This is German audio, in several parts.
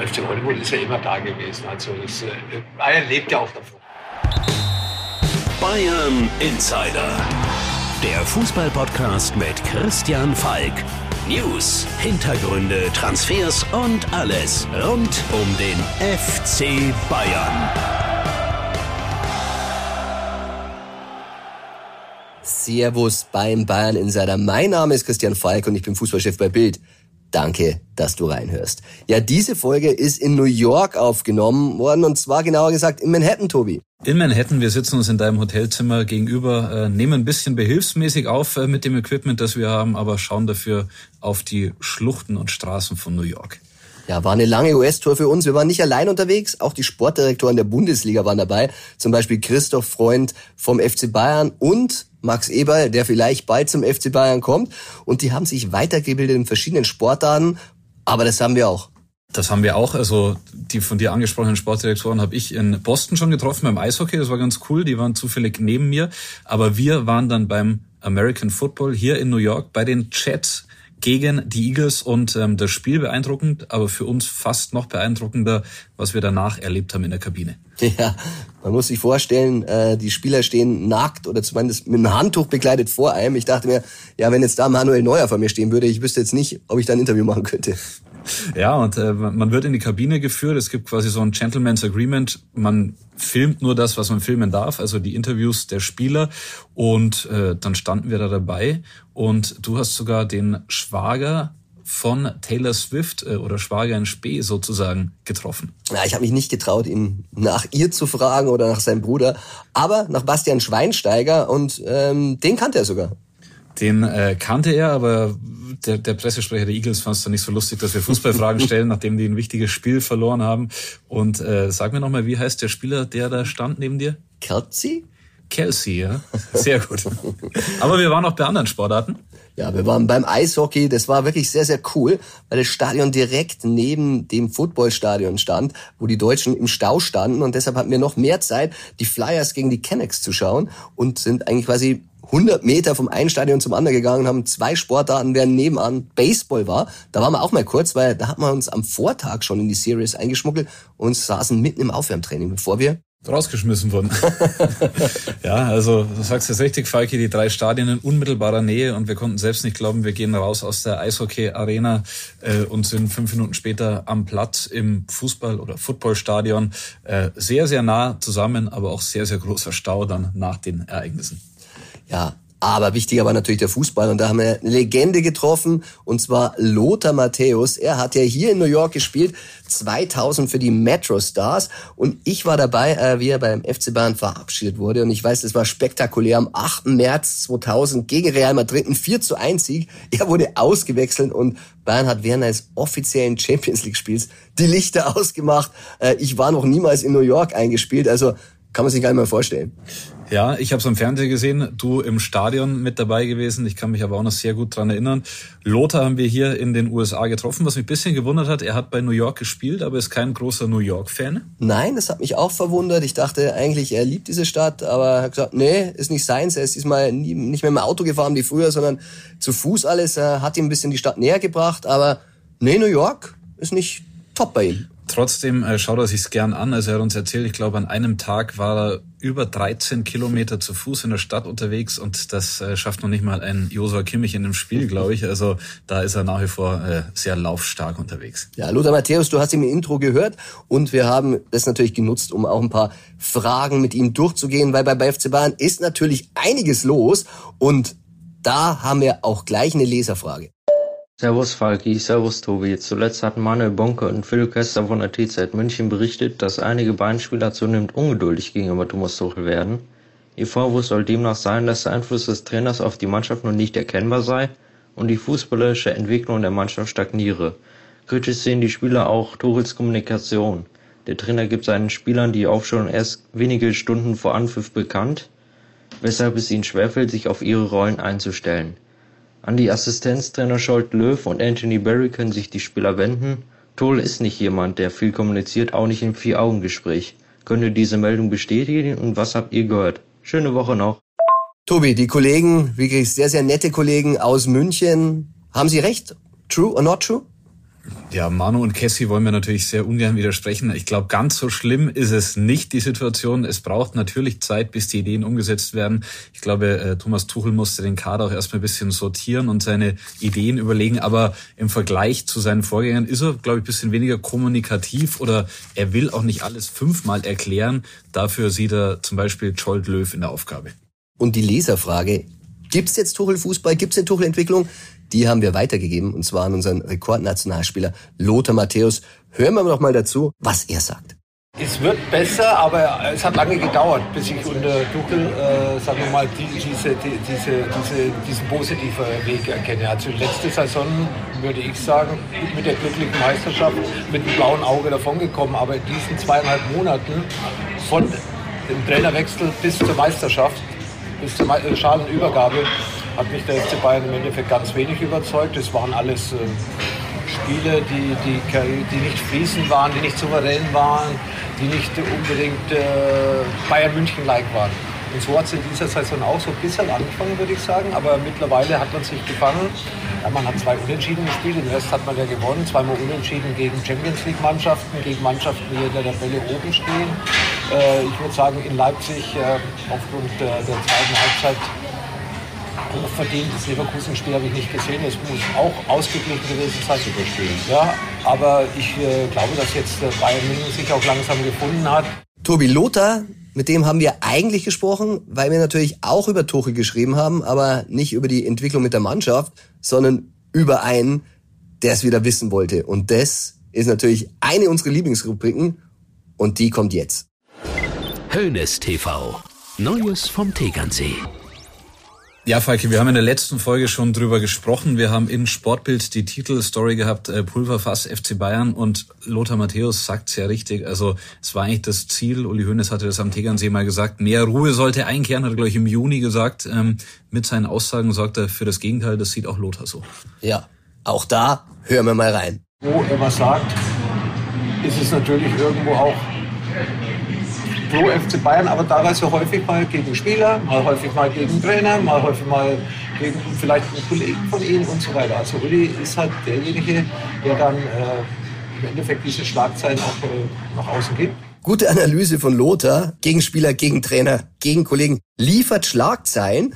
FC Hollywood ist ja immer da gewesen. Also das, äh, Bayern lebt ja auch davon. Bayern Insider. Der Fußballpodcast mit Christian Falk. News, Hintergründe, Transfers und alles rund um den FC Bayern. Servus beim Bayern Insider. Mein Name ist Christian Falk und ich bin Fußballchef bei Bild. Danke, dass du reinhörst. Ja, diese Folge ist in New York aufgenommen worden und zwar genauer gesagt in Manhattan, Tobi. In Manhattan, wir sitzen uns in deinem Hotelzimmer gegenüber, äh, nehmen ein bisschen behilfsmäßig auf äh, mit dem Equipment, das wir haben, aber schauen dafür auf die Schluchten und Straßen von New York. Ja, war eine lange US-Tour für uns. Wir waren nicht allein unterwegs, auch die Sportdirektoren der Bundesliga waren dabei. Zum Beispiel Christoph Freund vom FC Bayern und Max Eberl, der vielleicht bald zum FC Bayern kommt. Und die haben sich weitergebildet in verschiedenen Sportarten. Aber das haben wir auch. Das haben wir auch. Also die von dir angesprochenen Sportdirektoren habe ich in Boston schon getroffen beim Eishockey. Das war ganz cool. Die waren zufällig neben mir. Aber wir waren dann beim American Football hier in New York bei den Jets gegen die Eagles und ähm, das Spiel beeindruckend, aber für uns fast noch beeindruckender, was wir danach erlebt haben in der Kabine. Ja, man muss sich vorstellen, äh, die Spieler stehen nackt oder zumindest mit einem Handtuch begleitet vor einem. Ich dachte mir, ja, wenn jetzt da Manuel Neuer vor mir stehen würde, ich wüsste jetzt nicht, ob ich da ein Interview machen könnte. Ja, und äh, man wird in die Kabine geführt. Es gibt quasi so ein Gentleman's Agreement. Man filmt nur das, was man filmen darf, also die Interviews der Spieler. Und äh, dann standen wir da dabei. Und du hast sogar den Schwager von Taylor Swift äh, oder Schwager in Spee sozusagen getroffen. Ja, ich habe mich nicht getraut, ihn nach ihr zu fragen oder nach seinem Bruder, aber nach Bastian Schweinsteiger und ähm, den kannte er sogar. Den äh, kannte er, aber der, der Pressesprecher der Eagles fand es dann nicht so lustig, dass wir Fußballfragen stellen, nachdem die ein wichtiges Spiel verloren haben. Und äh, sag mir nochmal, wie heißt der Spieler, der da stand neben dir? Kelsey? Kelsey, ja. Sehr gut. Aber wir waren auch bei anderen Sportarten. Ja, wir waren beim Eishockey. Das war wirklich sehr, sehr cool, weil das Stadion direkt neben dem Footballstadion stand, wo die Deutschen im Stau standen. Und deshalb hatten wir noch mehr Zeit, die Flyers gegen die Canucks zu schauen und sind eigentlich quasi 100 Meter vom einen Stadion zum anderen gegangen, haben zwei Sportarten, während nebenan Baseball war. Da waren wir auch mal kurz, weil da hat man uns am Vortag schon in die Series eingeschmuggelt und saßen mitten im Aufwärmtraining, bevor wir rausgeschmissen wurden. ja, also du sagst jetzt richtig, Falki, die drei Stadien in unmittelbarer Nähe und wir konnten selbst nicht glauben, wir gehen raus aus der Eishockey-Arena äh, und sind fünf Minuten später am Platz im Fußball- oder Footballstadion. Äh, sehr, sehr nah zusammen, aber auch sehr, sehr großer Stau dann nach den Ereignissen. Ja, aber wichtiger war natürlich der Fußball und da haben wir eine Legende getroffen und zwar Lothar Matthäus. Er hat ja hier in New York gespielt, 2000 für die Metro Stars und ich war dabei, äh, wie er beim FC Bayern verabschiedet wurde und ich weiß, das war spektakulär am 8. März 2000 gegen Real Madrid ein 4 zu 1 Sieg. Er wurde ausgewechselt und Bayern hat während eines offiziellen Champions League Spiels die Lichter ausgemacht. Äh, ich war noch niemals in New York eingespielt, also kann man sich gar nicht mehr vorstellen. Ja, ich habe es am Fernsehen gesehen, du im Stadion mit dabei gewesen. Ich kann mich aber auch noch sehr gut dran erinnern. Lothar haben wir hier in den USA getroffen, was mich ein bisschen gewundert hat. Er hat bei New York gespielt, aber ist kein großer New York-Fan. Nein, das hat mich auch verwundert. Ich dachte eigentlich, er liebt diese Stadt, aber er hat gesagt, nee, ist nicht seins. Er ist diesmal nie, nicht mehr im Auto gefahren wie früher, sondern zu Fuß alles. Er hat ihm ein bisschen die Stadt näher gebracht, aber nee, New York ist nicht top bei ihm. Trotzdem äh, schaut er sich's gern an. Also er hat uns erzählt, ich glaube, an einem Tag war er über 13 Kilometer zu Fuß in der Stadt unterwegs und das äh, schafft noch nicht mal ein Josua Kimmich in dem Spiel, glaube ich. Also da ist er nach wie vor äh, sehr laufstark unterwegs. Ja, Lothar Matthäus, du hast ihm im Intro gehört und wir haben das natürlich genutzt, um auch ein paar Fragen mit ihm durchzugehen, weil bei FC Bayern ist natürlich einiges los und da haben wir auch gleich eine Leserfrage. Servus Falki, Servus Tobi. Zuletzt hatten Manuel Bonke und Phil Kester von der TZ München berichtet, dass einige Bayern-Spieler zunehmend ungeduldig gegenüber Thomas Tuchel werden. Ihr Vorwurf soll demnach sein, dass der Einfluss des Trainers auf die Mannschaft noch nicht erkennbar sei und die fußballerische Entwicklung der Mannschaft stagniere. Kritisch sehen die Spieler auch Tuchels Kommunikation. Der Trainer gibt seinen Spielern die Aufstellung erst wenige Stunden vor Anpfiff bekannt, weshalb es ihnen schwerfällt, sich auf ihre Rollen einzustellen. An die Assistenztrainer Scholt Löw und Anthony Barry können sich die Spieler wenden. Toll ist nicht jemand, der viel kommuniziert, auch nicht im Vier-Augen-Gespräch. Könnt ihr diese Meldung bestätigen und was habt ihr gehört? Schöne Woche noch. Tobi, die Kollegen, wirklich sehr, sehr nette Kollegen aus München, haben sie recht? True or not true? Ja, Manu und Cassie wollen wir natürlich sehr ungern widersprechen. Ich glaube, ganz so schlimm ist es nicht, die Situation. Es braucht natürlich Zeit, bis die Ideen umgesetzt werden. Ich glaube, äh, Thomas Tuchel musste den Kader auch erstmal ein bisschen sortieren und seine Ideen überlegen. Aber im Vergleich zu seinen Vorgängern ist er, glaube ich, ein bisschen weniger kommunikativ oder er will auch nicht alles fünfmal erklären. Dafür sieht er zum Beispiel Scholt Löw in der Aufgabe. Und die Leserfrage, gibt's jetzt Tuchel-Fußball, gibt's eine Tuchel-Entwicklung? Die haben wir weitergegeben, und zwar an unseren Rekordnationalspieler Lothar Matthäus. Hören wir doch mal dazu, was er sagt. Es wird besser, aber es hat lange gedauert, bis ich unter Tuchel, äh, sagen wir mal, die, diese, die, diese, diese, diesen positiven Weg erkenne. Also letzte Saison, würde ich sagen, mit der glücklichen Meisterschaft, mit dem blauen Auge davongekommen. Aber in diesen zweieinhalb Monaten von dem Trainerwechsel bis zur Meisterschaft, bis zur Schalenübergabe, hat mich der FC Bayern im Endeffekt ganz wenig überzeugt. Es waren alles äh, Spiele, die, die, die nicht fließend waren, die nicht souverän waren, die nicht unbedingt äh, Bayern München-like waren. Und so hat es in dieser Saison auch so ein bisschen angefangen, würde ich sagen. Aber mittlerweile hat man sich gefangen. Ja, man hat zwei Unentschieden gespielt. Den Rest hat man ja gewonnen. Zweimal Unentschieden gegen Champions League-Mannschaften, gegen Mannschaften, die in der Tabelle oben stehen. Äh, ich würde sagen, in Leipzig äh, aufgrund der, der zweiten Halbzeit hochverdientes Leverkusen-Spiel habe ich nicht gesehen. Es muss auch ausgeglichen gewesen sein. Super Spiel. Ja, aber ich äh, glaube, dass jetzt äh, Bayern München sich auch langsam gefunden hat. Tobi Lothar, mit dem haben wir eigentlich gesprochen, weil wir natürlich auch über Tuchel geschrieben haben, aber nicht über die Entwicklung mit der Mannschaft, sondern über einen, der es wieder wissen wollte. Und das ist natürlich eine unserer Lieblingsrubriken und die kommt jetzt. Hönes TV. Neues vom Tegernsee. Ja, Falke, wir haben in der letzten Folge schon drüber gesprochen. Wir haben in Sportbild die Titelstory gehabt, äh, Pulverfass FC Bayern und Lothar Matthäus sagt's ja richtig. Also es war eigentlich das Ziel, Uli Hoeneß hatte das am Tegernsee mal gesagt, mehr Ruhe sollte einkehren, hat er, glaube ich, im Juni gesagt. Ähm, mit seinen Aussagen sorgt er für das Gegenteil, das sieht auch Lothar so. Ja, auch da hören wir mal rein. Wo er was sagt, ist es natürlich irgendwo auch pro FC Bayern, aber teilweise häufig mal gegen Spieler, mal häufig mal gegen Trainer, mal häufig mal gegen vielleicht einen Kollegen von ihnen und so weiter. Also Uli ist halt derjenige, der dann äh, im Endeffekt diese Schlagzeilen auch äh, nach außen gibt. Gute Analyse von Lothar, gegen Spieler, gegen Trainer, gegen Kollegen, liefert Schlagzeilen.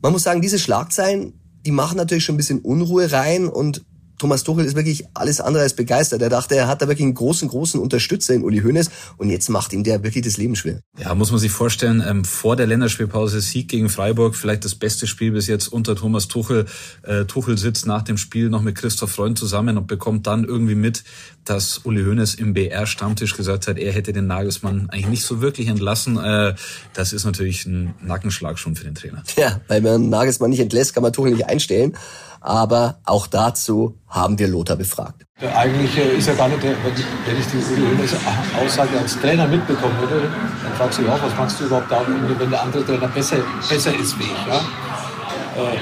Man muss sagen, diese Schlagzeilen, die machen natürlich schon ein bisschen Unruhe rein und Thomas Tuchel ist wirklich alles andere als begeistert. Er dachte, er hat da wirklich einen großen, großen Unterstützer in Uli Hoeneß und jetzt macht ihm der wirklich das Leben schwer. Ja, muss man sich vorstellen, ähm, vor der Länderspielpause Sieg gegen Freiburg, vielleicht das beste Spiel bis jetzt unter Thomas Tuchel. Äh, Tuchel sitzt nach dem Spiel noch mit Christoph Freund zusammen und bekommt dann irgendwie mit, dass Uli Hoeneß im BR-Stammtisch gesagt hat, er hätte den Nagelsmann eigentlich nicht so wirklich entlassen. Äh, das ist natürlich ein Nackenschlag schon für den Trainer. Ja, weil man Nagelsmann nicht entlässt, kann man Tuchel nicht einstellen. Aber auch dazu haben wir Lothar befragt. Der eigentliche ist ja gar nicht der, wenn ich die Aussage als Trainer mitbekommen würde, dann fragst du dich auch, was machst du überhaupt da, wenn der andere Trainer besser, besser ist wie ich. Ja? Äh,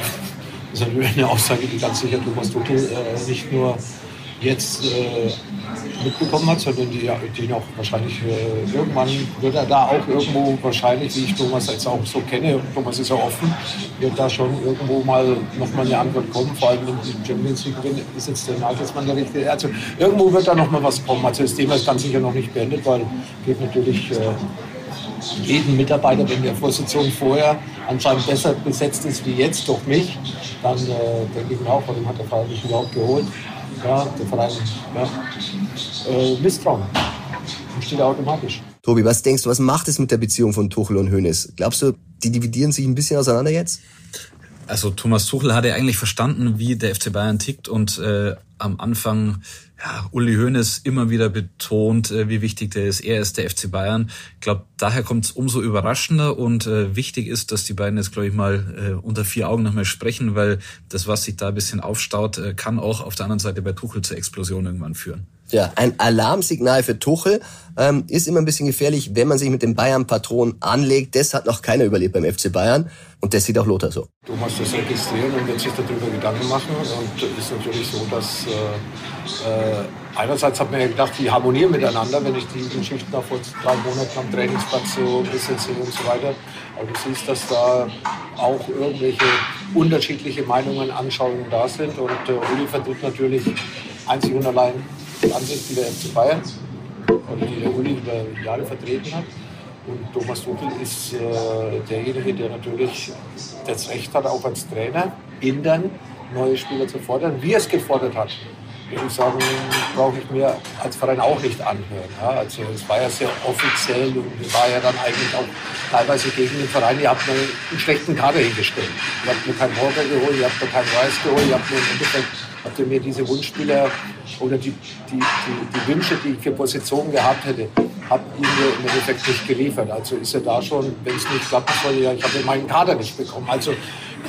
das ist eine Aussage, die ganz sicher Thomas Tuchel äh, nicht nur jetzt äh, mitbekommen hat, sondern die, die noch wahrscheinlich äh, irgendwann wird er da auch irgendwo wahrscheinlich, wie ich Thomas jetzt auch so kenne, Thomas ist ja offen, wird da schon irgendwo mal nochmal eine Antwort kommen, vor allem die Champions League ist jetzt der Nagelsmann der richtige. Also irgendwo wird da nochmal was kommen. Also das Thema ist ganz sicher noch nicht beendet, weil geht natürlich äh, jeden Mitarbeiter, wenn der Position vorher anscheinend besser besetzt ist wie jetzt durch mich, dann äh, denke ich mir auch, warum hat der Verein mich überhaupt geholt? ja, der Verein ja, äh, Misstrauen. Steht automatisch. Tobi, was denkst du, was macht es mit der Beziehung von Tuchel und Hoeneß? Glaubst du, die dividieren sich ein bisschen auseinander jetzt? Also Thomas Tuchel hat ja eigentlich verstanden, wie der FC Bayern tickt und äh, am Anfang ja, Uli Hoeneß immer wieder betont, äh, wie wichtig der ist. Er ist der FC Bayern. Ich glaube, daher kommt es umso überraschender und äh, wichtig ist, dass die beiden jetzt, glaube ich, mal äh, unter vier Augen nochmal sprechen, weil das, was sich da ein bisschen aufstaut, äh, kann auch auf der anderen Seite bei Tuchel zur Explosion irgendwann führen. Ja, ein Alarmsignal für Tuchel ähm, ist immer ein bisschen gefährlich, wenn man sich mit dem Bayern-Patron anlegt. Das hat noch keiner überlebt beim FC Bayern und das sieht auch Lothar so. Du musst das registrieren und wird sich darüber Gedanken machen und es ist natürlich so, dass äh, äh, einerseits hat man ja gedacht, die harmonieren miteinander, wenn ich die Geschichten da vor drei Monaten am Trainingsplatz so ein bisschen sehe und so weiter. Aber du siehst, dass da auch irgendwelche unterschiedliche Meinungen, Anschauungen da sind und äh, Uli vertritt natürlich einzig und allein Ansicht, die der FC Bayern oder die der Uli über Jahre vertreten hat. Und Thomas Tuchel ist äh, derjenige, der natürlich das Recht hat, auch als Trainer in dann neue Spieler zu fordern, wie er es gefordert hat ich sagen, brauche ich mir als Verein auch nicht anhören. Ja, also es war ja sehr offiziell und war ja dann eigentlich auch teilweise gegen den Verein. Ihr habt einen schlechten Kader hingestellt. Ihr habt mir keinen Walker geholt, ihr habt mir keinen Rice geholt, ihr habt mir im Endeffekt ihr mir diese Wunschspieler oder die, die, die, die Wünsche, die ich für Positionen gehabt hätte, habt ihr mir im Endeffekt nicht geliefert. Also ist er da schon, wenn es nicht klappen soll, ja, ich habe meinen Kader nicht bekommen. Also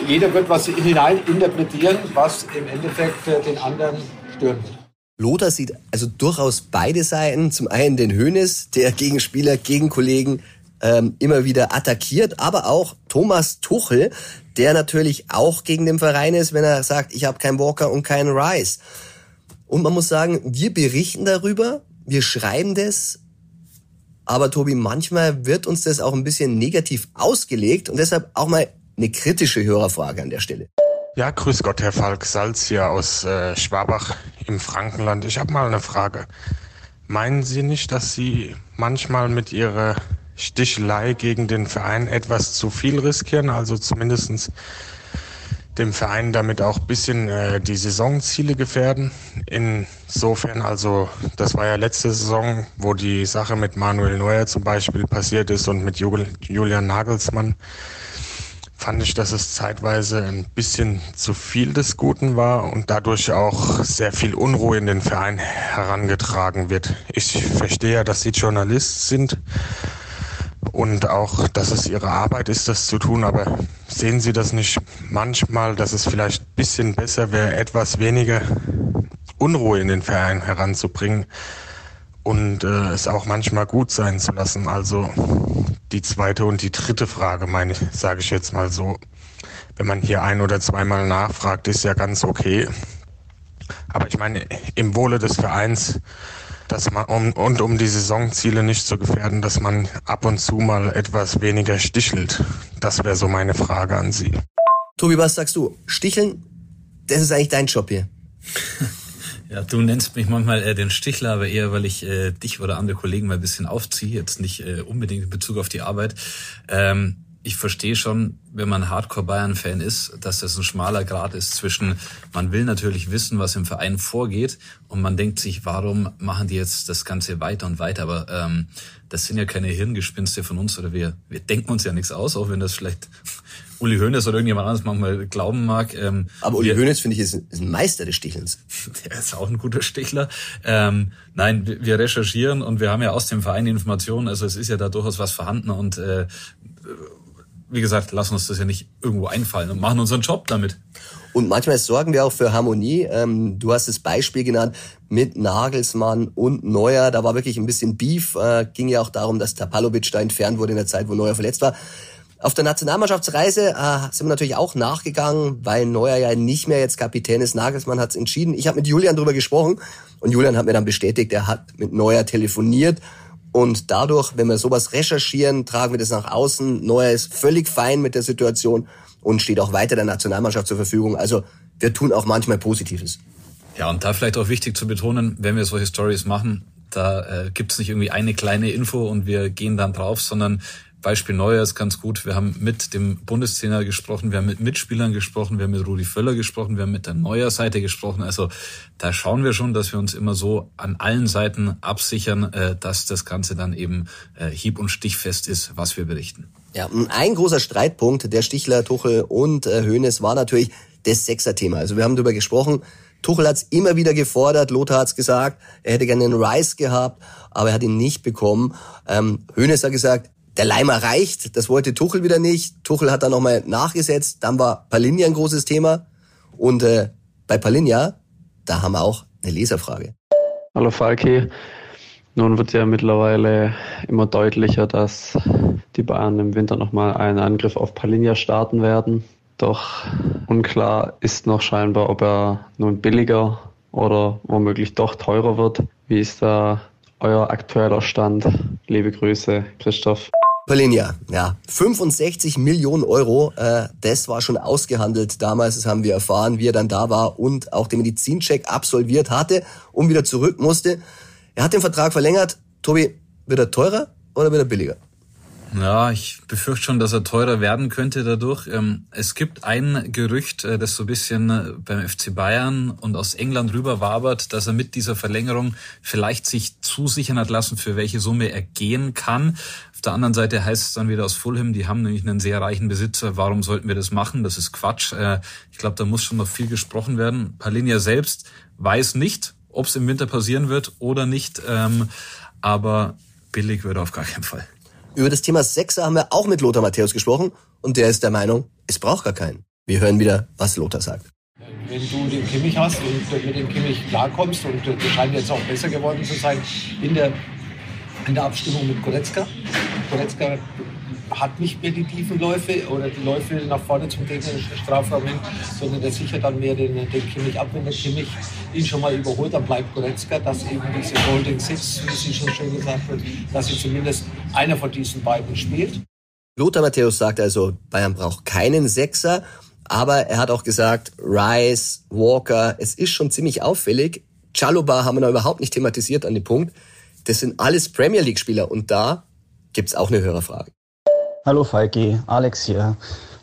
jeder wird was hinein interpretieren, was im Endeffekt äh, den anderen stören wird. Lothar sieht also durchaus beide Seiten. Zum einen den Hönes, der Gegenspieler, Gegenkollegen ähm, immer wieder attackiert, aber auch Thomas Tuchel, der natürlich auch gegen den Verein ist, wenn er sagt, ich habe keinen Walker und keinen Rice. Und man muss sagen, wir berichten darüber, wir schreiben das, aber Tobi, manchmal wird uns das auch ein bisschen negativ ausgelegt und deshalb auch mal eine kritische Hörerfrage an der Stelle. Ja, grüß Gott, Herr Falk Salz hier aus äh, Schwabach im Frankenland. Ich habe mal eine Frage. Meinen Sie nicht, dass Sie manchmal mit Ihrer Stichelei gegen den Verein etwas zu viel riskieren? Also zumindestens dem Verein damit auch bisschen äh, die Saisonziele gefährden. Insofern, also das war ja letzte Saison, wo die Sache mit Manuel Neuer zum Beispiel passiert ist und mit Julian Nagelsmann fand ich, dass es zeitweise ein bisschen zu viel des Guten war und dadurch auch sehr viel Unruhe in den Verein herangetragen wird. Ich verstehe ja, dass Sie Journalist sind und auch, dass es Ihre Arbeit ist, das zu tun, aber sehen Sie das nicht manchmal, dass es vielleicht ein bisschen besser wäre, etwas weniger Unruhe in den Verein heranzubringen? und äh, es auch manchmal gut sein zu lassen. Also die zweite und die dritte Frage, meine ich, sage ich jetzt mal so. Wenn man hier ein oder zweimal nachfragt, ist ja ganz okay. Aber ich meine, im Wohle des Vereins, dass man um, und um die Saisonziele nicht zu gefährden, dass man ab und zu mal etwas weniger stichelt. Das wäre so meine Frage an Sie. Tobi, was sagst du? Sticheln, das ist eigentlich dein Job hier. Ja, du nennst mich manchmal äh, den Stichler, aber eher, weil ich äh, dich oder andere Kollegen mal ein bisschen aufziehe, jetzt nicht äh, unbedingt in Bezug auf die Arbeit. Ähm, ich verstehe schon, wenn man Hardcore-Bayern-Fan ist, dass das ein schmaler Grad ist zwischen, man will natürlich wissen, was im Verein vorgeht und man denkt sich, warum machen die jetzt das Ganze weiter und weiter, aber ähm, das sind ja keine Hirngespinste von uns oder wir, wir denken uns ja nichts aus, auch wenn das vielleicht Uli Hoeneß oder irgendjemand anderes manchmal glauben mag. Ähm, Aber Uli Hoeneß, finde ich, ist, ist, ein Meister des Stichelns. Der ist auch ein guter Stichler. Ähm, nein, wir recherchieren und wir haben ja aus dem Verein Informationen, also es ist ja da durchaus was vorhanden und äh, wie gesagt, lassen uns das ja nicht irgendwo einfallen und machen unseren Job damit. Und manchmal sorgen wir auch für Harmonie. Ähm, du hast das Beispiel genannt mit Nagelsmann und Neuer. Da war wirklich ein bisschen Beef. Äh, ging ja auch darum, dass Tapalovic da entfernt wurde in der Zeit, wo Neuer verletzt war. Auf der Nationalmannschaftsreise äh, sind wir natürlich auch nachgegangen, weil Neuer ja nicht mehr jetzt Kapitän ist. Nagelsmann hat es entschieden. Ich habe mit Julian darüber gesprochen und Julian hat mir dann bestätigt, er hat mit Neuer telefoniert. Und dadurch, wenn wir sowas recherchieren, tragen wir das nach außen. Neuer ist völlig fein mit der Situation und steht auch weiter der Nationalmannschaft zur Verfügung. Also wir tun auch manchmal Positives. Ja, und da vielleicht auch wichtig zu betonen, wenn wir solche Stories machen, da äh, gibt es nicht irgendwie eine kleine Info und wir gehen dann drauf, sondern Beispiel Neuer ist ganz gut. Wir haben mit dem Bundestrainer gesprochen, wir haben mit Mitspielern gesprochen, wir haben mit Rudi Völler gesprochen, wir haben mit der Neuer-Seite gesprochen. Also da schauen wir schon, dass wir uns immer so an allen Seiten absichern, äh, dass das Ganze dann eben äh, hieb- und stichfest ist, was wir berichten. Ja, ein großer Streitpunkt der Stichler, Tuchel und äh, Hoeneß war natürlich das Sechser-Thema. Also wir haben darüber gesprochen. Tuchel hat es immer wieder gefordert, Lothar hat es gesagt, er hätte gerne einen Rice gehabt, aber er hat ihn nicht bekommen. Ähm, Hoeneß hat gesagt, der Leimer reicht, das wollte Tuchel wieder nicht. Tuchel hat dann nochmal nachgesetzt. Dann war Palinja ein großes Thema. Und äh, bei Palinja, da haben wir auch eine Leserfrage. Hallo Falki. Nun wird ja mittlerweile immer deutlicher, dass die Bayern im Winter nochmal einen Angriff auf Palinja starten werden. Doch unklar ist noch scheinbar, ob er nun billiger oder womöglich doch teurer wird. Wie ist da euer aktueller Stand? Liebe Grüße, Christoph. Palinja, ja, 65 Millionen Euro, äh, das war schon ausgehandelt damals, das haben wir erfahren, wie er dann da war und auch den Medizincheck absolviert hatte und wieder zurück musste. Er hat den Vertrag verlängert. Tobi, wird er teurer oder wird er billiger? Ja, ich befürchte schon, dass er teurer werden könnte dadurch. Ähm, es gibt ein Gerücht, äh, das so ein bisschen äh, beim FC Bayern und aus England rüber wabert, dass er mit dieser Verlängerung vielleicht sich zusichern hat lassen, für welche Summe er gehen kann. Auf der anderen Seite heißt es dann wieder aus Fulham, die haben nämlich einen sehr reichen Besitzer. Warum sollten wir das machen? Das ist Quatsch. Äh, ich glaube, da muss schon noch viel gesprochen werden. Palinja selbst weiß nicht, ob es im Winter passieren wird oder nicht. Ähm, aber billig wird er auf gar keinen Fall. Über das Thema Sechser haben wir auch mit Lothar Matthäus gesprochen und der ist der Meinung, es braucht gar keinen. Wir hören wieder, was Lothar sagt. Wenn du den Kimmich hast und mit dem Kimmich klarkommst und das scheint jetzt auch besser geworden zu sein in der, in der Abstimmung mit Goretzka. Goretzka hat nicht mehr die tiefen Läufe oder die Läufe nach vorne zum gegnerischen Strafraum hin, sondern der sichert dann mehr den, den Kimmich ab. Wenn der Kimmich ihn schon mal überholt, dann bleibt Goretzka, dass eben diese Holding Six, wie sie schon schön gesagt wird, dass sie zumindest einer von diesen beiden spielt. Lothar Matthäus sagt also, Bayern braucht keinen Sechser, aber er hat auch gesagt, Rice, Walker, es ist schon ziemlich auffällig. Chaloba haben wir noch überhaupt nicht thematisiert an dem Punkt. Das sind alles Premier League Spieler und da gibt's auch eine Hörerfrage. Hallo Falki, Alex hier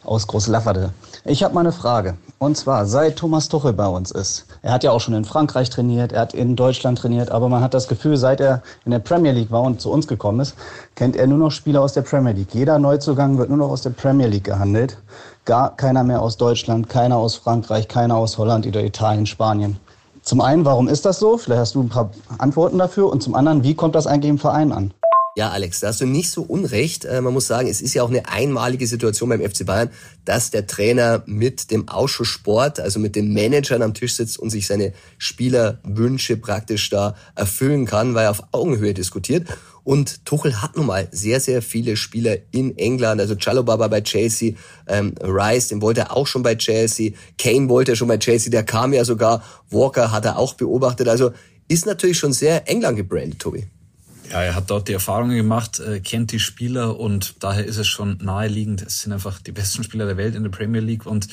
aus Großlafferde. Ich habe mal eine Frage. Und zwar, seit Thomas Tuchel bei uns ist, er hat ja auch schon in Frankreich trainiert, er hat in Deutschland trainiert, aber man hat das Gefühl, seit er in der Premier League war und zu uns gekommen ist, kennt er nur noch Spieler aus der Premier League. Jeder Neuzugang wird nur noch aus der Premier League gehandelt. Gar keiner mehr aus Deutschland, keiner aus Frankreich, keiner aus Holland oder Italien, Spanien. Zum einen, warum ist das so? Vielleicht hast du ein paar Antworten dafür. Und zum anderen, wie kommt das eigentlich im Verein an? Ja, Alex, da hast du nicht so unrecht. Äh, man muss sagen, es ist ja auch eine einmalige Situation beim FC Bayern, dass der Trainer mit dem Ausschuss Sport, also mit den Managern am Tisch sitzt und sich seine Spielerwünsche praktisch da erfüllen kann, weil er auf Augenhöhe diskutiert. Und Tuchel hat nun mal sehr, sehr viele Spieler in England. Also Chalobah war bei Chelsea, ähm, Rice, den wollte er auch schon bei Chelsea, Kane wollte er schon bei Chelsea, der kam ja sogar, Walker hat er auch beobachtet. Also ist natürlich schon sehr England gebrandet, Tobi. Ja, er hat dort die Erfahrungen gemacht, äh, kennt die Spieler und daher ist es schon naheliegend. Es sind einfach die besten Spieler der Welt in der Premier League und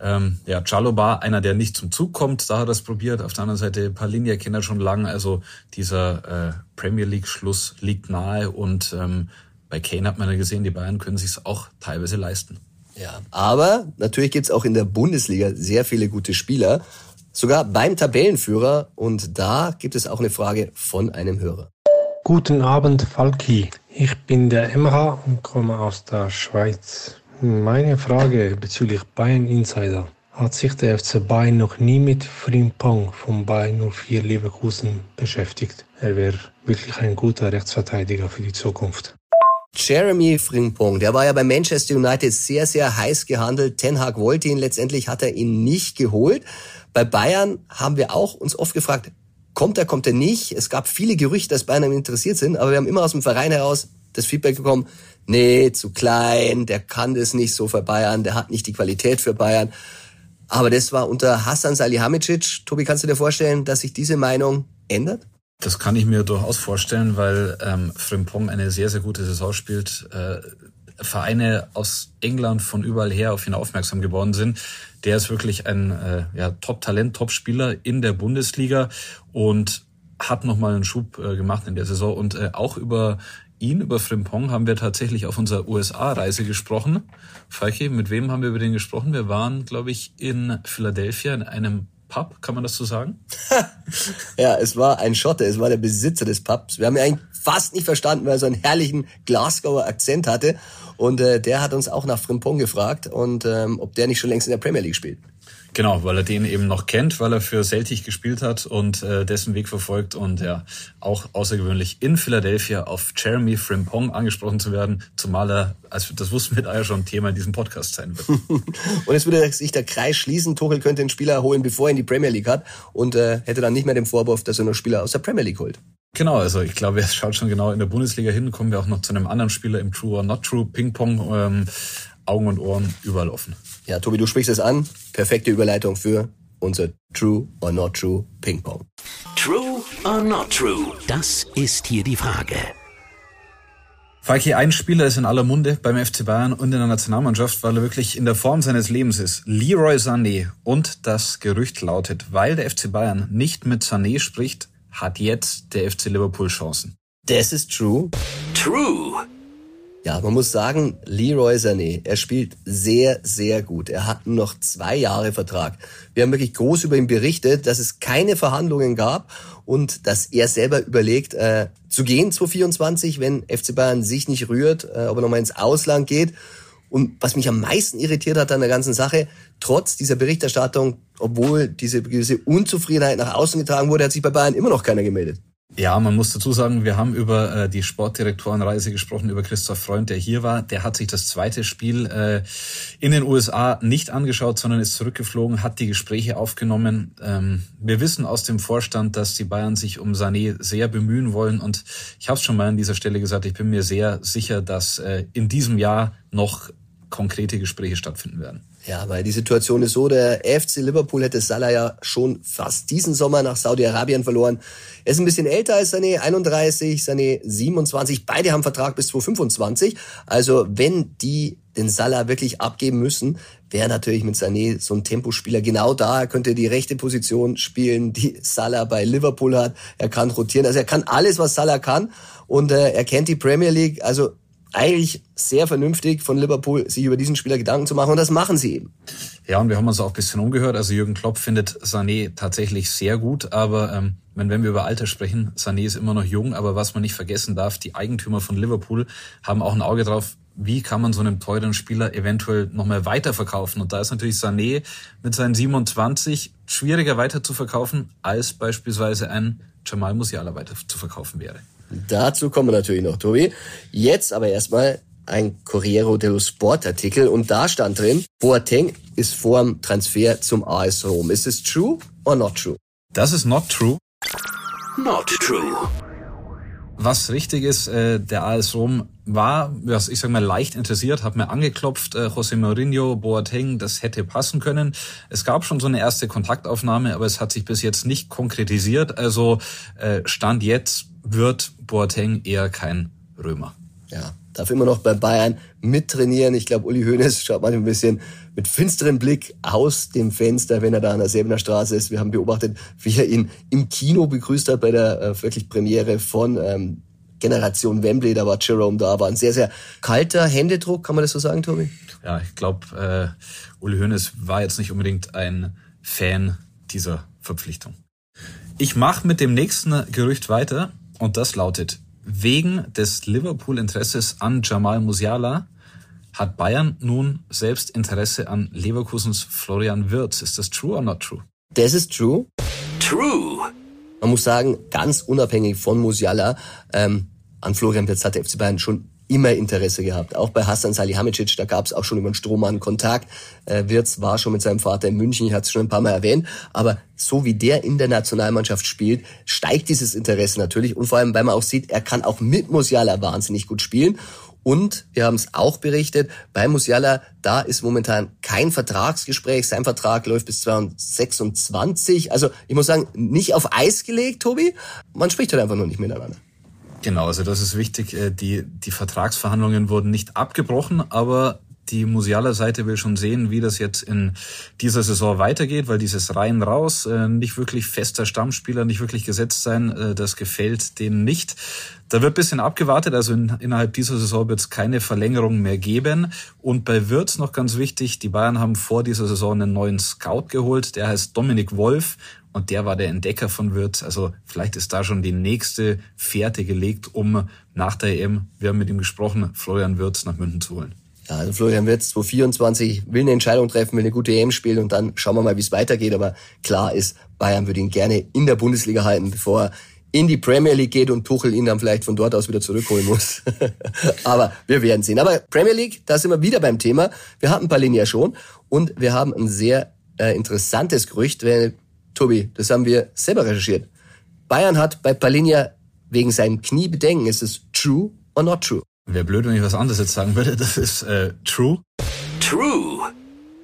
ähm, ja, Chaloba, einer, der nicht zum Zug kommt, da hat er es probiert. Auf der anderen Seite Palinja kennt er schon lange, also dieser äh, Premier League-Schluss liegt nahe und ähm, bei Kane hat man ja gesehen, die Bayern können sich auch teilweise leisten. Ja, aber natürlich gibt's auch in der Bundesliga sehr viele gute Spieler, sogar beim Tabellenführer und da gibt es auch eine Frage von einem Hörer. Guten Abend, Falki. Ich bin der Emra und komme aus der Schweiz. Meine Frage bezüglich Bayern Insider. Hat sich der FC Bayern noch nie mit Frimpong von Bayern 04 Leverkusen beschäftigt? Er wäre wirklich ein guter Rechtsverteidiger für die Zukunft. Jeremy Frimpong, der war ja bei Manchester United sehr, sehr heiß gehandelt. Ten Hag wollte ihn, letztendlich hat er ihn nicht geholt. Bei Bayern haben wir auch uns oft gefragt, Kommt er, kommt er nicht? Es gab viele Gerüchte, dass Bayern interessiert sind, aber wir haben immer aus dem Verein heraus das Feedback bekommen, nee, zu klein, der kann das nicht so für Bayern, der hat nicht die Qualität für Bayern. Aber das war unter Hassan Salihamidzic. Tobi, kannst du dir vorstellen, dass sich diese Meinung ändert? Das kann ich mir durchaus vorstellen, weil ähm, Frimpong eine sehr, sehr gute Saison spielt. Äh, Vereine aus England von überall her auf ihn aufmerksam geworden sind. Der ist wirklich ein äh, ja, Top-Talent, Top-Spieler in der Bundesliga und hat nochmal einen Schub äh, gemacht in der Saison. Und äh, auch über ihn, über Frimpong, haben wir tatsächlich auf unserer USA-Reise gesprochen. Falki, mit wem haben wir über den gesprochen? Wir waren, glaube ich, in Philadelphia in einem Pub, kann man das so sagen? ja, es war ein Schotte, es war der Besitzer des Pubs. Wir haben ihn eigentlich fast nicht verstanden, weil er so einen herrlichen Glasgower Akzent hatte. Und äh, der hat uns auch nach Frimpong gefragt und ähm, ob der nicht schon längst in der Premier League spielt. Genau, weil er den eben noch kennt, weil er für Celtic gespielt hat und äh, dessen Weg verfolgt und ja auch außergewöhnlich in Philadelphia auf Jeremy Frimpong angesprochen zu werden, zumal er, also das wussten wir da ja schon Thema in diesem Podcast sein wird. und es würde sich der Kreis schließen, Tuchel könnte den Spieler holen, bevor er in die Premier League hat und äh, hätte dann nicht mehr den Vorwurf, dass er noch Spieler aus der Premier League holt. Genau, also ich glaube, er schaut schon genau in der Bundesliga hin. Kommen wir auch noch zu einem anderen Spieler im True or Not True Ping-Pong. Ähm, Augen und Ohren überall offen. Ja, Tobi, du sprichst es an. Perfekte Überleitung für unser True or Not True Ping Pong. True or Not True? Das ist hier die Frage. Falki, ein Spieler ist in aller Munde beim FC Bayern und in der Nationalmannschaft, weil er wirklich in der Form seines Lebens ist. Leroy Sané. Und das Gerücht lautet, weil der FC Bayern nicht mit Sané spricht, hat jetzt der FC Liverpool Chancen. Das ist true. True. Ja, man muss sagen, Leroy Sané, er spielt sehr, sehr gut. Er hat noch zwei Jahre Vertrag. Wir haben wirklich groß über ihn berichtet, dass es keine Verhandlungen gab und dass er selber überlegt, äh, zu gehen 2024, wenn FC Bayern sich nicht rührt, äh, ob er nochmal ins Ausland geht. Und was mich am meisten irritiert hat an der ganzen Sache, trotz dieser Berichterstattung, obwohl diese, diese Unzufriedenheit nach außen getragen wurde, hat sich bei Bayern immer noch keiner gemeldet. Ja, man muss dazu sagen, wir haben über äh, die Sportdirektorenreise gesprochen, über Christoph Freund, der hier war. Der hat sich das zweite Spiel äh, in den USA nicht angeschaut, sondern ist zurückgeflogen, hat die Gespräche aufgenommen. Ähm, wir wissen aus dem Vorstand, dass die Bayern sich um Sané sehr bemühen wollen. Und ich habe es schon mal an dieser Stelle gesagt, ich bin mir sehr sicher, dass äh, in diesem Jahr noch konkrete Gespräche stattfinden werden. Ja, weil die Situation ist so, der FC Liverpool hätte Salah ja schon fast diesen Sommer nach Saudi-Arabien verloren. Er ist ein bisschen älter als Sané, 31, Sané 27. Beide haben Vertrag bis 2025. Also wenn die den Salah wirklich abgeben müssen, wäre natürlich mit Sané so ein Tempospieler genau da. Er könnte die rechte Position spielen, die Salah bei Liverpool hat. Er kann rotieren. Also er kann alles, was Salah kann. Und äh, er kennt die Premier League. Also eigentlich sehr vernünftig von Liverpool, sich über diesen Spieler Gedanken zu machen und das machen sie eben. Ja, und wir haben uns auch ein bisschen umgehört. Also Jürgen Klopp findet Sané tatsächlich sehr gut, aber ähm, wenn, wenn wir über Alter sprechen, Sané ist immer noch jung, aber was man nicht vergessen darf, die Eigentümer von Liverpool haben auch ein Auge drauf, wie kann man so einen teuren Spieler eventuell nochmal weiterverkaufen? Und da ist natürlich Sané mit seinen 27 schwieriger weiter zu verkaufen, als beispielsweise ein Jamal Musiala weiter zu verkaufen wäre. Dazu kommen wir natürlich noch, Tobi. Jetzt aber erstmal ein Corriere dello Sport Artikel und da stand drin, Boateng ist vor dem Transfer zum AS Rom. Ist es true or not true? Das ist not true. Not true. Was richtig ist, äh, der AS Rom war, was ich sag mal, leicht interessiert, hat mir angeklopft, äh, José Mourinho, Boateng, das hätte passen können. Es gab schon so eine erste Kontaktaufnahme, aber es hat sich bis jetzt nicht konkretisiert. Also äh, Stand jetzt wird Boateng eher kein Römer. Ja, darf immer noch bei Bayern mittrainieren. Ich glaube, Uli Hoeneß schaut mal ein bisschen mit finsterem Blick aus dem Fenster, wenn er da an der Säbener Straße ist. Wir haben beobachtet, wie er ihn im Kino begrüßt hat bei der äh, wirklich Premiere von ähm, Generation Wembley. Da war Jerome da, war ein sehr, sehr kalter Händedruck, kann man das so sagen, Tobi? Ja, ich glaube, äh, Uli Hoeneß war jetzt nicht unbedingt ein Fan dieser Verpflichtung. Ich mache mit dem nächsten Gerücht weiter und das lautet, wegen des Liverpool-Interesses an Jamal Musiala hat Bayern nun selbst Interesse an Leverkusens Florian Wirtz. Ist das true or not true? Das ist true. True. Man muss sagen, ganz unabhängig von Musiala, ähm, an Florian Wirtz hat der FC Bayern schon immer Interesse gehabt. Auch bei Hassan Salihamidzic, da gab es auch schon über den Strohmann Kontakt. Äh, Wirtz war schon mit seinem Vater in München, ich hatte es schon ein paar Mal erwähnt. Aber so wie der in der Nationalmannschaft spielt, steigt dieses Interesse natürlich. Und vor allem, weil man auch sieht, er kann auch mit Musiala wahnsinnig gut spielen. Und wir haben es auch berichtet, bei Musiala, da ist momentan kein Vertragsgespräch. Sein Vertrag läuft bis 2026. Also ich muss sagen, nicht auf Eis gelegt, Tobi. Man spricht halt einfach nur nicht miteinander. Genau, also das ist wichtig. Äh, die, die Vertragsverhandlungen wurden nicht abgebrochen, aber die Musiala-Seite will schon sehen, wie das jetzt in dieser Saison weitergeht, weil dieses rein raus, äh, nicht wirklich fester Stammspieler, nicht wirklich gesetzt sein, äh, das gefällt denen nicht. Da wird bisschen abgewartet, also in, innerhalb dieser Saison wird es keine Verlängerung mehr geben. Und bei Wirtz noch ganz wichtig, die Bayern haben vor dieser Saison einen neuen Scout geholt, der heißt Dominik Wolf und der war der Entdecker von Wirtz. Also vielleicht ist da schon die nächste Fährte gelegt, um nach der EM, wir haben mit ihm gesprochen, Florian Wirtz nach München zu holen. Ja, also Florian Wirtz 2024 will eine Entscheidung treffen, will eine gute EM spielen und dann schauen wir mal, wie es weitergeht. Aber klar ist, Bayern würde ihn gerne in der Bundesliga halten, bevor er in die Premier League geht und Tuchel ihn dann vielleicht von dort aus wieder zurückholen muss. Aber wir werden sehen. Aber Premier League, da sind wir wieder beim Thema. Wir hatten Palin schon und wir haben ein sehr äh, interessantes Gerücht, weil Tobi, das haben wir selber recherchiert. Bayern hat bei Palinja wegen seinem Knie Bedenken. Ist es true or not true? Wäre blöd, wenn ich was anderes jetzt sagen würde. Das ist äh, true. True.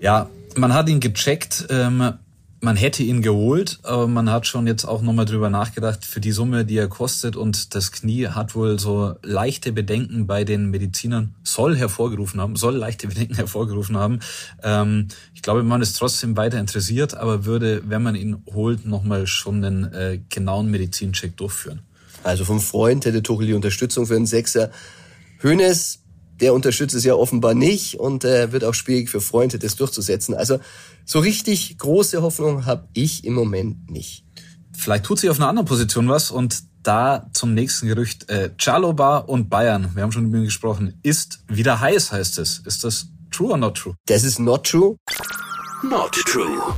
Ja, man hat ihn gecheckt. Ähm, man hätte ihn geholt, aber man hat schon jetzt auch nochmal drüber nachgedacht, für die Summe, die er kostet und das Knie hat wohl so leichte Bedenken bei den Medizinern, soll hervorgerufen haben, soll leichte Bedenken hervorgerufen haben. Ähm, ich glaube, man ist trotzdem weiter interessiert, aber würde, wenn man ihn holt, nochmal schon einen äh, genauen Medizincheck durchführen. Also vom Freund hätte Tuchel die Unterstützung für einen Sechser. Hönes, der unterstützt es ja offenbar nicht und äh, wird auch schwierig für Freunde, das durchzusetzen. Also so richtig große Hoffnung habe ich im Moment nicht. Vielleicht tut sich auf einer anderen Position was und da zum nächsten Gerücht. Äh, Chaloba und Bayern, wir haben schon über ihn gesprochen, ist wieder heiß, heißt es. Ist das true or not true? Das ist not true. Not true.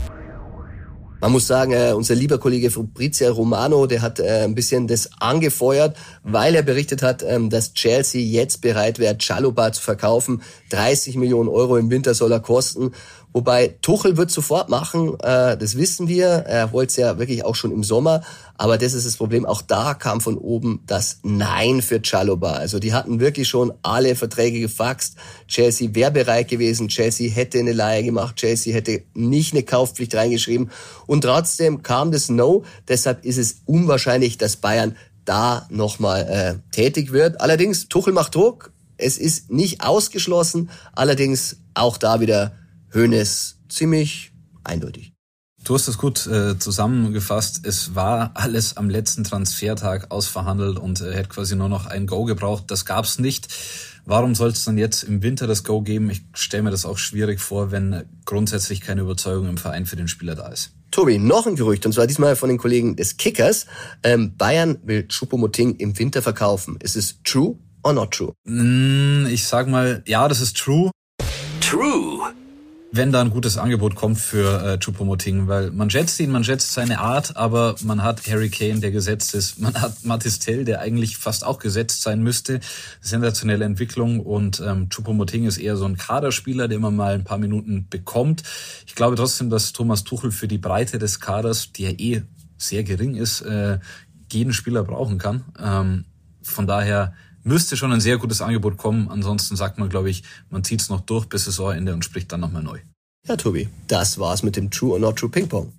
Man muss sagen, äh, unser lieber Kollege Fabrizio Romano, der hat äh, ein bisschen das angefeuert, weil er berichtet hat, ähm, dass Chelsea jetzt bereit wäre, Chaloba zu verkaufen. 30 Millionen Euro im Winter soll er kosten. Wobei Tuchel wird sofort machen, äh, das wissen wir. Er wollte es ja wirklich auch schon im Sommer. Aber das ist das Problem. Auch da kam von oben das Nein für Chaloba. Also die hatten wirklich schon alle Verträge gefaxt. Chelsea wäre bereit gewesen. Chelsea hätte eine Leihe gemacht. Chelsea hätte nicht eine Kaufpflicht reingeschrieben. Und trotzdem kam das No. Deshalb ist es unwahrscheinlich, dass Bayern da nochmal äh, tätig wird. Allerdings, Tuchel macht Druck. Es ist nicht ausgeschlossen. Allerdings auch da wieder Hönes ziemlich eindeutig. Du hast es gut äh, zusammengefasst. Es war alles am letzten Transfertag ausverhandelt und er hätte quasi nur noch ein Go gebraucht. Das gab's nicht. Warum soll es dann jetzt im Winter das Go geben? Ich stelle mir das auch schwierig vor, wenn grundsätzlich keine Überzeugung im Verein für den Spieler da ist. Tobi, noch ein Gerücht, und zwar diesmal von den Kollegen des Kickers. Ähm, Bayern will Choupo-Moting im Winter verkaufen. Ist es true or not true? Mm, ich sag mal, ja, das ist true. True. Wenn da ein gutes Angebot kommt für äh, Choupo-Moting, weil man schätzt ihn, man schätzt seine Art, aber man hat Harry Kane, der gesetzt ist, man hat Matistel, der eigentlich fast auch gesetzt sein müsste, sensationelle Entwicklung und ähm, Choupo-Moting ist eher so ein Kaderspieler, der man mal ein paar Minuten bekommt. Ich glaube trotzdem, dass Thomas Tuchel für die Breite des Kaders, die ja eh sehr gering ist, äh, jeden Spieler brauchen kann. Ähm, von daher müsste schon ein sehr gutes Angebot kommen. Ansonsten sagt man, glaube ich, man zieht es noch durch bis Saisonende und spricht dann nochmal neu. Ja, Tobi, das war's mit dem True or Not True Ping Pong.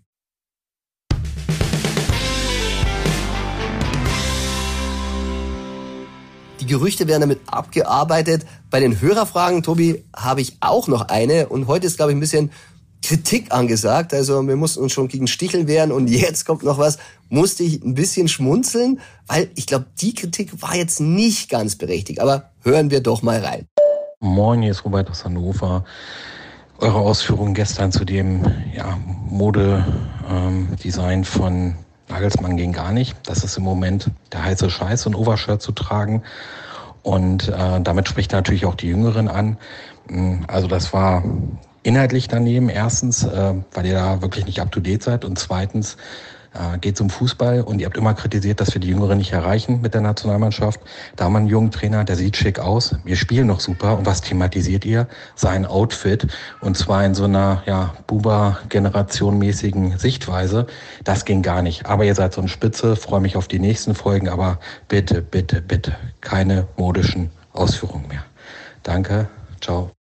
Die Gerüchte werden damit abgearbeitet. Bei den Hörerfragen, Tobi, habe ich auch noch eine. Und heute ist, glaube ich, ein bisschen Kritik angesagt. Also wir mussten uns schon gegen Sticheln wehren. Und jetzt kommt noch was. Musste ich ein bisschen schmunzeln, weil ich glaube, die Kritik war jetzt nicht ganz berechtigt. Aber hören wir doch mal rein. Moin, hier ist Robert aus Hannover. Eure Ausführungen gestern zu dem ja, Modedesign ähm, von Nagelsmann ging gar nicht. Das ist im Moment der heiße Scheiß, ein Overshirt zu tragen. Und äh, damit spricht natürlich auch die Jüngeren an. Also das war inhaltlich daneben. Erstens, äh, weil ihr da wirklich nicht up-to-date seid. Und zweitens, äh, geht um Fußball und ihr habt immer kritisiert, dass wir die Jüngeren nicht erreichen mit der Nationalmannschaft. Da haben wir einen jungen Trainer, der sieht schick aus. Wir spielen noch super. Und was thematisiert ihr? Sein Outfit. Und zwar in so einer, ja, Buba-Generation-mäßigen Sichtweise. Das ging gar nicht. Aber ihr seid so eine Spitze. Freue mich auf die nächsten Folgen. Aber bitte, bitte, bitte keine modischen Ausführungen mehr. Danke. Ciao.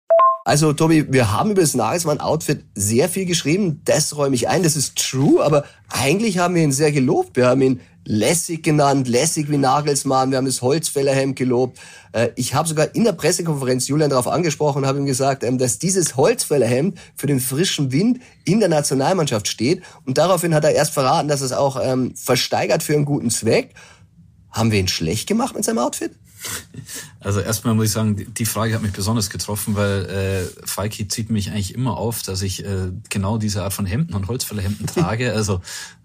Also Tobi, wir haben über das Nagelsmann-Outfit sehr viel geschrieben. Das räume ich ein, das ist true. Aber eigentlich haben wir ihn sehr gelobt. Wir haben ihn lässig genannt, lässig wie Nagelsmann. Wir haben das Holzfällerhemd gelobt. Äh, ich habe sogar in der Pressekonferenz Julian darauf angesprochen und habe ihm gesagt, ähm, dass dieses Holzfällerhemd für den frischen Wind in der Nationalmannschaft steht. Und daraufhin hat er erst verraten, dass es auch ähm, versteigert für einen guten Zweck. Haben wir ihn schlecht gemacht mit seinem Outfit? Also erstmal muss ich sagen, die Frage hat mich besonders getroffen, weil äh, Falki zieht mich eigentlich immer auf, dass ich äh, genau diese Art von Hemden und Holzfällerhemden trage. Also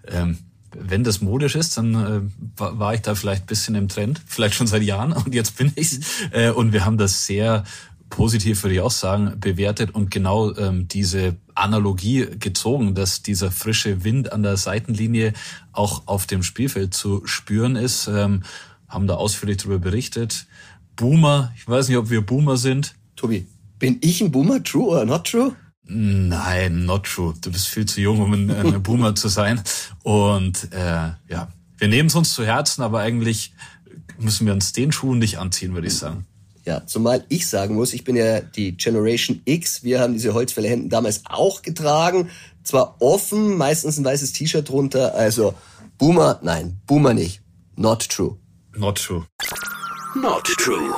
ähm, wenn das modisch ist, dann äh, war ich da vielleicht ein bisschen im Trend, vielleicht schon seit Jahren und jetzt bin ich's. Äh, und wir haben das sehr positiv, würde ich auch sagen, bewertet und genau ähm, diese Analogie gezogen, dass dieser frische Wind an der Seitenlinie auch auf dem Spielfeld zu spüren ist. Ähm, haben da ausführlich darüber berichtet. Boomer, ich weiß nicht, ob wir Boomer sind. Tobi, bin ich ein Boomer, true or not true? Nein, not true. Du bist viel zu jung, um ein, ein Boomer zu sein. Und äh, ja, wir nehmen es uns zu Herzen, aber eigentlich müssen wir uns den Schuhen nicht anziehen, würde ich sagen. Ja, zumal ich sagen muss, ich bin ja die Generation X. Wir haben diese Holzfällerhemden damals auch getragen. zwar offen, meistens ein weißes T-Shirt drunter. Also Boomer, nein, Boomer nicht. Not true. Not true. Not true.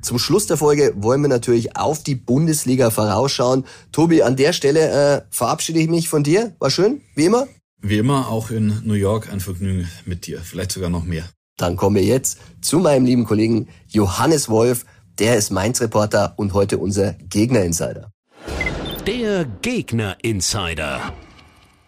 Zum Schluss der Folge wollen wir natürlich auf die Bundesliga vorausschauen. Tobi, an der Stelle äh, verabschiede ich mich von dir. War schön, wie immer. Wie immer auch in New York ein Vergnügen mit dir, vielleicht sogar noch mehr. Dann kommen wir jetzt zu meinem lieben Kollegen Johannes Wolf. Der ist Mainz-Reporter und heute unser Gegner-Insider. Der Gegner-Insider.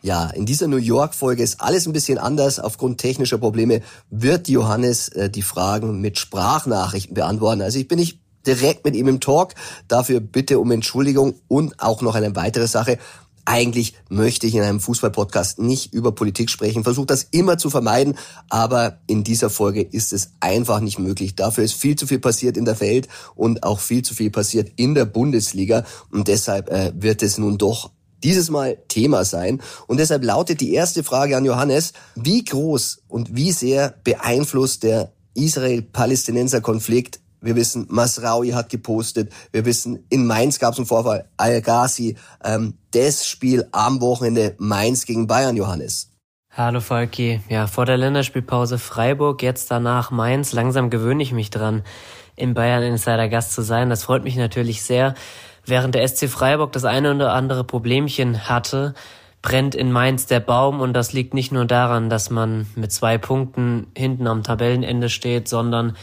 Ja, in dieser New York-Folge ist alles ein bisschen anders. Aufgrund technischer Probleme wird Johannes äh, die Fragen mit Sprachnachrichten beantworten. Also ich bin nicht direkt mit ihm im Talk. Dafür bitte um Entschuldigung und auch noch eine weitere Sache. Eigentlich möchte ich in einem Fußball-Podcast nicht über Politik sprechen, versuche das immer zu vermeiden, aber in dieser Folge ist es einfach nicht möglich. Dafür ist viel zu viel passiert in der Welt und auch viel zu viel passiert in der Bundesliga und deshalb äh, wird es nun doch dieses Mal Thema sein. Und deshalb lautet die erste Frage an Johannes, wie groß und wie sehr beeinflusst der Israel-Palästinenser-Konflikt wir wissen, Masraui hat gepostet. Wir wissen, in Mainz gab es einen Vorfall. Al-Ghazi. Ähm, das Spiel am Wochenende Mainz gegen Bayern, Johannes. Hallo Falki. Ja, vor der Länderspielpause Freiburg, jetzt danach Mainz. Langsam gewöhne ich mich dran, im Bayern Insider Gast zu sein. Das freut mich natürlich sehr. Während der SC Freiburg das eine oder andere Problemchen hatte, brennt in Mainz der Baum und das liegt nicht nur daran, dass man mit zwei Punkten hinten am Tabellenende steht, sondern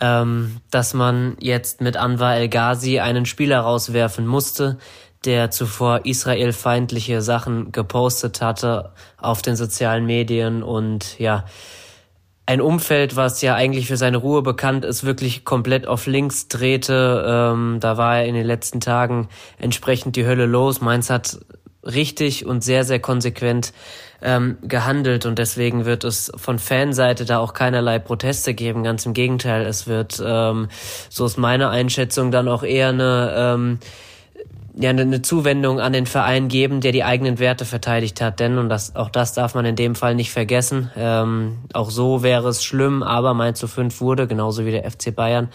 ähm, dass man jetzt mit Anwar El Ghazi einen Spieler rauswerfen musste, der zuvor israelfeindliche Sachen gepostet hatte auf den sozialen Medien und ja, ein Umfeld, was ja eigentlich für seine Ruhe bekannt ist, wirklich komplett auf links drehte. Ähm, da war er in den letzten Tagen entsprechend die Hölle los. Mainz hat richtig und sehr, sehr konsequent ähm, gehandelt und deswegen wird es von Fanseite da auch keinerlei Proteste geben. Ganz im Gegenteil, es wird, ähm, so ist meine Einschätzung, dann auch eher eine ähm, ja eine Zuwendung an den Verein geben, der die eigenen Werte verteidigt hat. Denn, und das, auch das darf man in dem Fall nicht vergessen, ähm, auch so wäre es schlimm, aber Mainz zu 5 wurde, genauso wie der FC Bayern,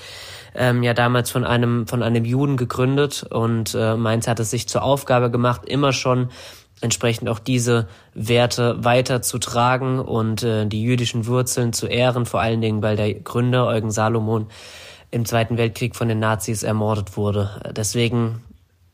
ähm, ja damals von einem, von einem Juden gegründet und äh, Mainz hat es sich zur Aufgabe gemacht, immer schon entsprechend auch diese Werte weiter zu tragen und äh, die jüdischen Wurzeln zu ehren, vor allen Dingen, weil der Gründer Eugen Salomon im Zweiten Weltkrieg von den Nazis ermordet wurde. Deswegen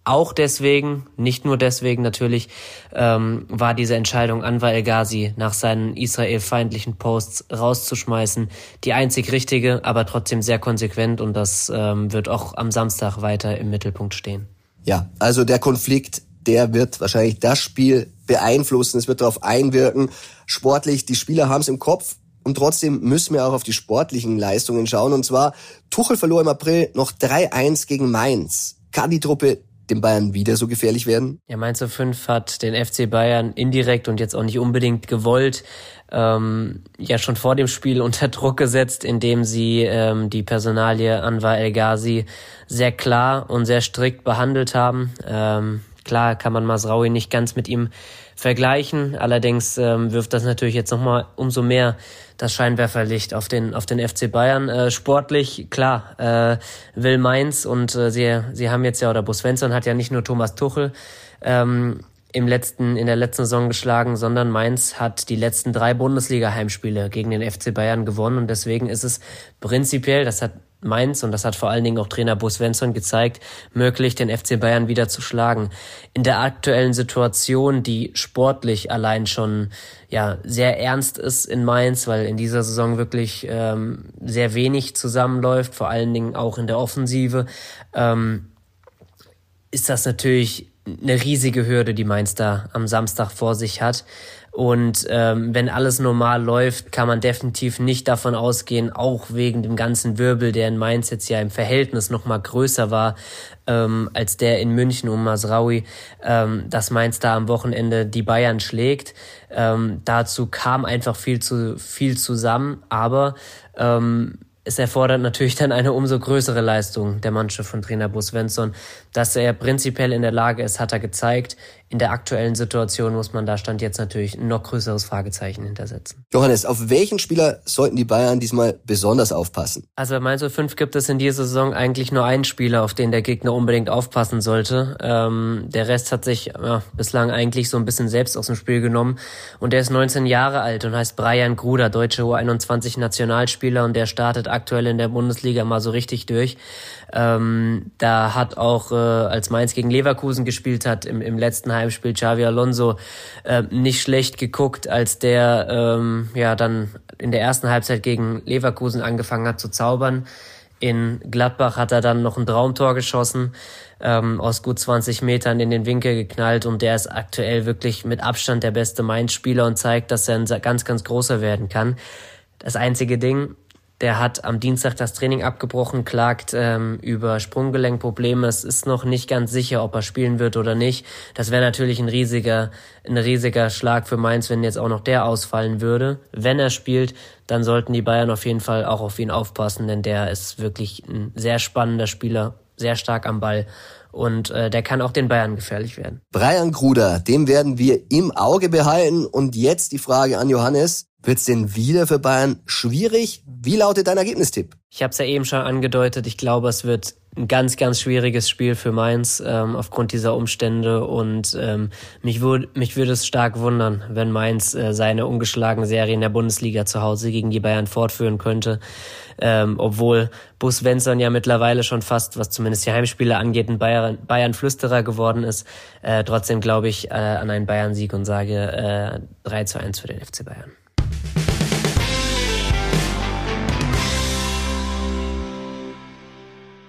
auch deswegen, nicht nur deswegen natürlich, ähm, war diese Entscheidung, Anwar El Ghazi nach seinen israelfeindlichen Posts rauszuschmeißen, die einzig richtige, aber trotzdem sehr konsequent und das ähm, wird auch am Samstag weiter im Mittelpunkt stehen. Ja, also der Konflikt, der wird wahrscheinlich das Spiel beeinflussen, es wird darauf einwirken. Sportlich, die Spieler haben es im Kopf, und trotzdem müssen wir auch auf die sportlichen Leistungen schauen. Und zwar, Tuchel verlor im April noch 3-1 gegen Mainz. Kann die Truppe dem Bayern wieder so gefährlich werden? Ja, Mainz 5 hat den FC Bayern indirekt und jetzt auch nicht unbedingt gewollt ähm, ja schon vor dem Spiel unter Druck gesetzt, indem sie ähm, die Personalie Anwar El Ghazi sehr klar und sehr strikt behandelt haben. Ähm, klar kann man Masraui nicht ganz mit ihm vergleichen. Allerdings ähm, wirft das natürlich jetzt nochmal umso mehr das Scheinwerferlicht auf den, auf den FC Bayern. Äh, sportlich, klar, äh, will Mainz und äh, sie, sie haben jetzt ja, oder Bo Svensson hat ja nicht nur Thomas Tuchel ähm, im letzten, in der letzten Saison geschlagen, sondern Mainz hat die letzten drei Bundesliga-Heimspiele gegen den FC Bayern gewonnen und deswegen ist es prinzipiell, das hat Mainz, und das hat vor allen Dingen auch Trainer Bo Svensson gezeigt, möglich, den FC Bayern wieder zu schlagen. In der aktuellen Situation, die sportlich allein schon ja sehr ernst ist in Mainz, weil in dieser Saison wirklich ähm, sehr wenig zusammenläuft, vor allen Dingen auch in der Offensive, ähm, ist das natürlich eine riesige Hürde, die Mainz da am Samstag vor sich hat. Und ähm, wenn alles normal läuft, kann man definitiv nicht davon ausgehen, auch wegen dem ganzen Wirbel, der in Mainz jetzt ja im Verhältnis noch mal größer war ähm, als der in München um Masraui, ähm, dass Mainz da am Wochenende die Bayern schlägt. Ähm, dazu kam einfach viel zu viel zusammen, aber ähm, es erfordert natürlich dann eine umso größere Leistung der Mannschaft von Trainer Bo Svensson. Dass er prinzipiell in der Lage ist, hat er gezeigt. in der aktuellen Situation muss man da stand jetzt natürlich ein noch größeres Fragezeichen hintersetzen. Johannes, auf welchen Spieler sollten die Bayern diesmal besonders aufpassen? Also bei Mainz 05 gibt es in dieser Saison eigentlich nur einen Spieler, auf den der Gegner unbedingt aufpassen sollte. Ähm, der Rest hat sich ja, bislang eigentlich so ein bisschen selbst aus dem Spiel genommen. Und der ist 19 Jahre alt und heißt Brian Gruder, deutsche U21 Nationalspieler und der startet aktuell in der Bundesliga mal so richtig durch. Ähm, da hat auch, äh, als Mainz gegen Leverkusen gespielt hat, im, im letzten Heimspiel Xavi Alonso äh, nicht schlecht geguckt, als der ähm, ja dann in der ersten Halbzeit gegen Leverkusen angefangen hat zu zaubern. In Gladbach hat er dann noch ein Traumtor geschossen, ähm, aus gut 20 Metern in den Winkel geknallt und der ist aktuell wirklich mit Abstand der beste Mainz-Spieler und zeigt, dass er ein ganz, ganz großer werden kann. Das einzige Ding, der hat am Dienstag das Training abgebrochen, klagt ähm, über Sprunggelenkprobleme. Es ist noch nicht ganz sicher, ob er spielen wird oder nicht. Das wäre natürlich ein riesiger, ein riesiger Schlag für Mainz, wenn jetzt auch noch der ausfallen würde. Wenn er spielt, dann sollten die Bayern auf jeden Fall auch auf ihn aufpassen, denn der ist wirklich ein sehr spannender Spieler, sehr stark am Ball und äh, der kann auch den Bayern gefährlich werden. Brian Gruder, dem werden wir im Auge behalten. Und jetzt die Frage an Johannes. Wird's denn wieder für Bayern schwierig? Wie lautet dein Ergebnistipp? Ich habe es ja eben schon angedeutet. Ich glaube, es wird ein ganz, ganz schwieriges Spiel für Mainz ähm, aufgrund dieser Umstände und ähm, mich, würde mich würde es stark wundern, wenn Mainz äh, seine ungeschlagene Serie in der Bundesliga zu Hause gegen die Bayern fortführen könnte, ähm, obwohl Bus Svensson ja mittlerweile schon fast, was zumindest die Heimspiele angeht, ein Bayern, Bayern Flüsterer geworden ist. Äh, trotzdem glaube ich äh, an einen Bayern-Sieg und sage äh, 3 zu 1 für den FC Bayern.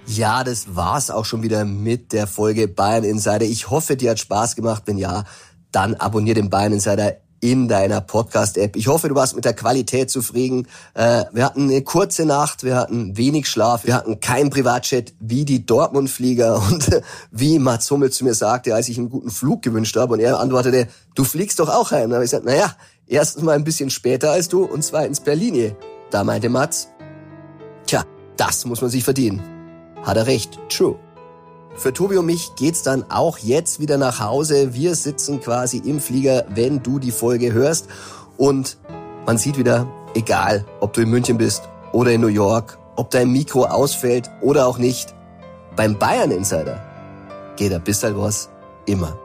Ja, das war's auch schon wieder mit der Folge Bayern Insider. Ich hoffe, dir hat Spaß gemacht. Wenn ja, dann abonnier den Bayern Insider in deiner Podcast-App. Ich hoffe, du warst mit der Qualität zufrieden. Äh, wir hatten eine kurze Nacht, wir hatten wenig Schlaf, wir hatten kein Privatchat wie die Dortmund-Flieger und äh, wie Mats Hummel zu mir sagte, als ich einen guten Flug gewünscht habe und er antwortete, du fliegst doch auch heim. Da habe ich gesagt, naja, erstens mal ein bisschen später als du und zweitens per. Da meinte Mats, tja, das muss man sich verdienen. Hat er recht, true. Für Tobi und mich geht's dann auch jetzt wieder nach Hause. Wir sitzen quasi im Flieger, wenn du die Folge hörst. Und man sieht wieder, egal, ob du in München bist oder in New York, ob dein Mikro ausfällt oder auch nicht, beim Bayern Insider geht er bis halt was immer.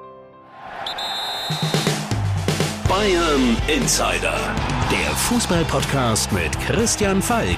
Bayern Insider, der Fußballpodcast mit Christian Falk.